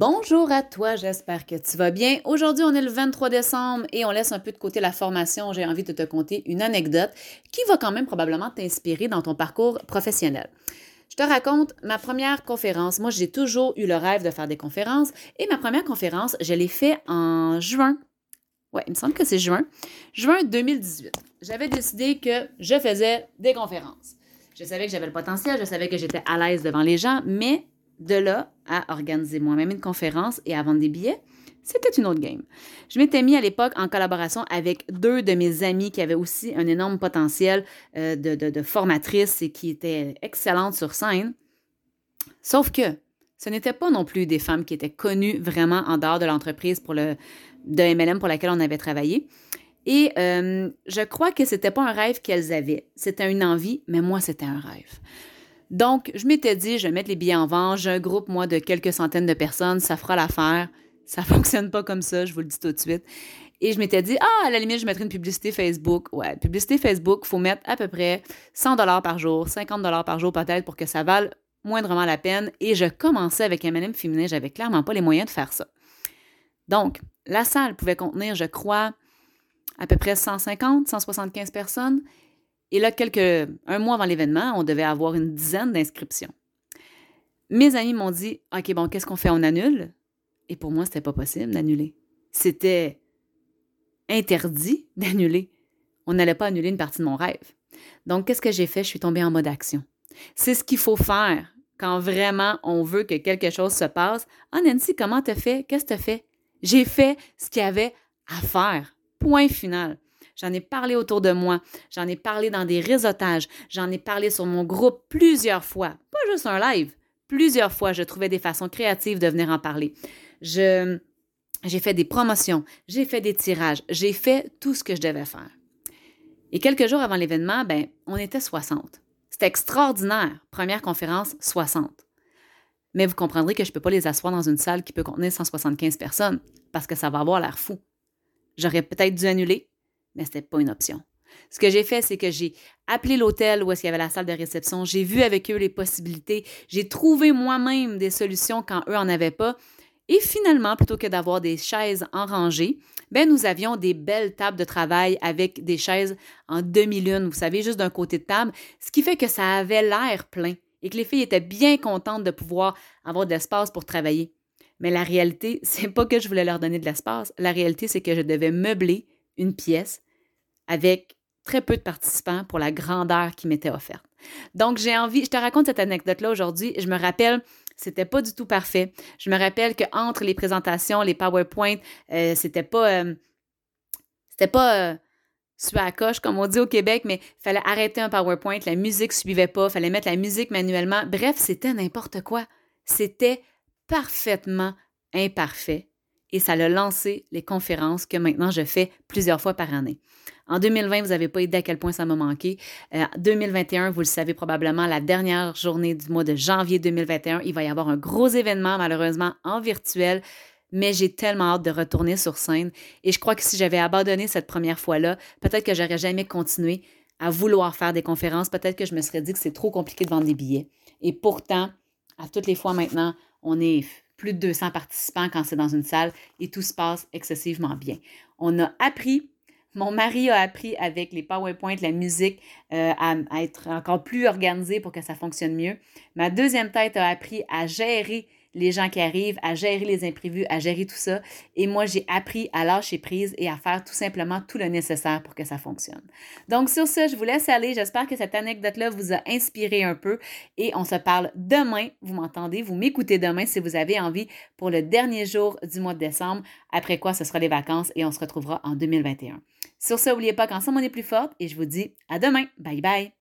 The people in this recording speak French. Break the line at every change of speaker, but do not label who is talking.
Bonjour à toi, j'espère que tu vas bien. Aujourd'hui, on est le 23 décembre et on laisse un peu de côté la formation. J'ai envie de te conter une anecdote qui va quand même probablement t'inspirer dans ton parcours professionnel. Je te raconte ma première conférence. Moi, j'ai toujours eu le rêve de faire des conférences et ma première conférence, je l'ai fait en juin. Ouais, il me semble que c'est juin. Juin 2018. J'avais décidé que je faisais des conférences. Je savais que j'avais le potentiel, je savais que j'étais à l'aise devant les gens, mais de là à organiser moi-même une conférence et à vendre des billets, c'était une autre game. Je m'étais mis à l'époque en collaboration avec deux de mes amis qui avaient aussi un énorme potentiel euh, de, de, formatrices et qui étaient excellentes sur scène. Sauf que ce n'étaient pas non plus des femmes qui étaient connues vraiment en dehors de l'entreprise pour le de MLM pour laquelle on avait travaillé. Et euh, je crois que c'était pas un rêve qu'elles avaient. C'était une envie, mais moi, c'était un rêve. Donc, je m'étais dit, je vais mettre les billets en vente. J'ai un groupe, moi, de quelques centaines de personnes. Ça fera l'affaire. Ça fonctionne pas comme ça, je vous le dis tout de suite. Et je m'étais dit, ah, à la limite, je mettrai une publicité Facebook. Ouais, publicité Facebook, il faut mettre à peu près 100 dollars par jour, 50 dollars par jour peut-être pour que ça vale moindrement la peine. Et je commençais avec un MLM féminin, j'avais clairement pas les moyens de faire ça. Donc, la salle pouvait contenir, je crois, à peu près 150, 175 personnes. Et là, quelques, un mois avant l'événement, on devait avoir une dizaine d'inscriptions. Mes amis m'ont dit OK, bon, qu'est-ce qu'on fait? On annule Et pour moi, c'était pas possible d'annuler. C'était interdit d'annuler. On n'allait pas annuler une partie de mon rêve. Donc, qu'est-ce que j'ai fait? Je suis tombée en mode action. C'est ce qu'il faut faire quand vraiment on veut que quelque chose se passe. Ah, Nancy, comment t'as fait? Qu'est-ce que t'as fait J'ai fait ce qu'il y avait à faire. Point final. J'en ai parlé autour de moi, j'en ai parlé dans des réseautages, j'en ai parlé sur mon groupe plusieurs fois, pas juste un live. Plusieurs fois, je trouvais des façons créatives de venir en parler. J'ai fait des promotions, j'ai fait des tirages, j'ai fait tout ce que je devais faire. Et quelques jours avant l'événement, ben, on était 60. C'était extraordinaire. Première conférence, 60. Mais vous comprendrez que je ne peux pas les asseoir dans une salle qui peut contenir 175 personnes parce que ça va avoir l'air fou. J'aurais peut-être dû annuler, mais ce n'était pas une option. Ce que j'ai fait, c'est que j'ai appelé l'hôtel où est-ce qu'il y avait la salle de réception, j'ai vu avec eux les possibilités, j'ai trouvé moi-même des solutions quand eux en avaient pas. Et finalement, plutôt que d'avoir des chaises en rangée, ben nous avions des belles tables de travail avec des chaises en demi-lune, vous savez, juste d'un côté de table, ce qui fait que ça avait l'air plein et que les filles étaient bien contentes de pouvoir avoir de l'espace pour travailler. Mais la réalité, c'est pas que je voulais leur donner de l'espace. La réalité, c'est que je devais meubler une pièce avec très peu de participants pour la grandeur qui m'était offerte. Donc, j'ai envie, je te raconte cette anecdote-là aujourd'hui. Je me rappelle, c'était pas du tout parfait. Je me rappelle qu'entre les présentations, les PowerPoint, euh, c'était pas. Euh, c'était pas. Euh, à coche, comme on dit au Québec, mais il fallait arrêter un PowerPoint, la musique suivait pas, il fallait mettre la musique manuellement. Bref, c'était n'importe quoi. C'était parfaitement imparfait et ça a lancé les conférences que maintenant je fais plusieurs fois par année. En 2020, vous n'avez pas idée à quel point ça m'a manqué. Euh, 2021, vous le savez probablement, la dernière journée du mois de janvier 2021, il va y avoir un gros événement, malheureusement en virtuel, mais j'ai tellement hâte de retourner sur scène. Et je crois que si j'avais abandonné cette première fois-là, peut-être que j'aurais jamais continué à vouloir faire des conférences. Peut-être que je me serais dit que c'est trop compliqué de vendre des billets. Et pourtant, à toutes les fois maintenant, on est plus de 200 participants quand c'est dans une salle et tout se passe excessivement bien. On a appris, mon mari a appris avec les PowerPoint, la musique, euh, à, à, être encore plus organisé pour que ça fonctionne mieux. Ma deuxième tête a appris à gérer les gens qui arrivent, à gérer les imprévus, à gérer tout ça. Et moi, j'ai appris à lâcher prise et à faire tout simplement tout le nécessaire pour que ça fonctionne. Donc, sur ce, je vous laisse aller. J'espère que cette anecdote-là vous a inspiré un peu et on se parle demain. Vous m'entendez? Vous m'écoutez demain si vous avez envie pour le dernier jour du mois de décembre. Après quoi, ce sera les vacances et on se retrouvera en 2021. Sur ce, n'oubliez pas qu'ensemble, on est plus forte et je vous dis à demain. Bye bye.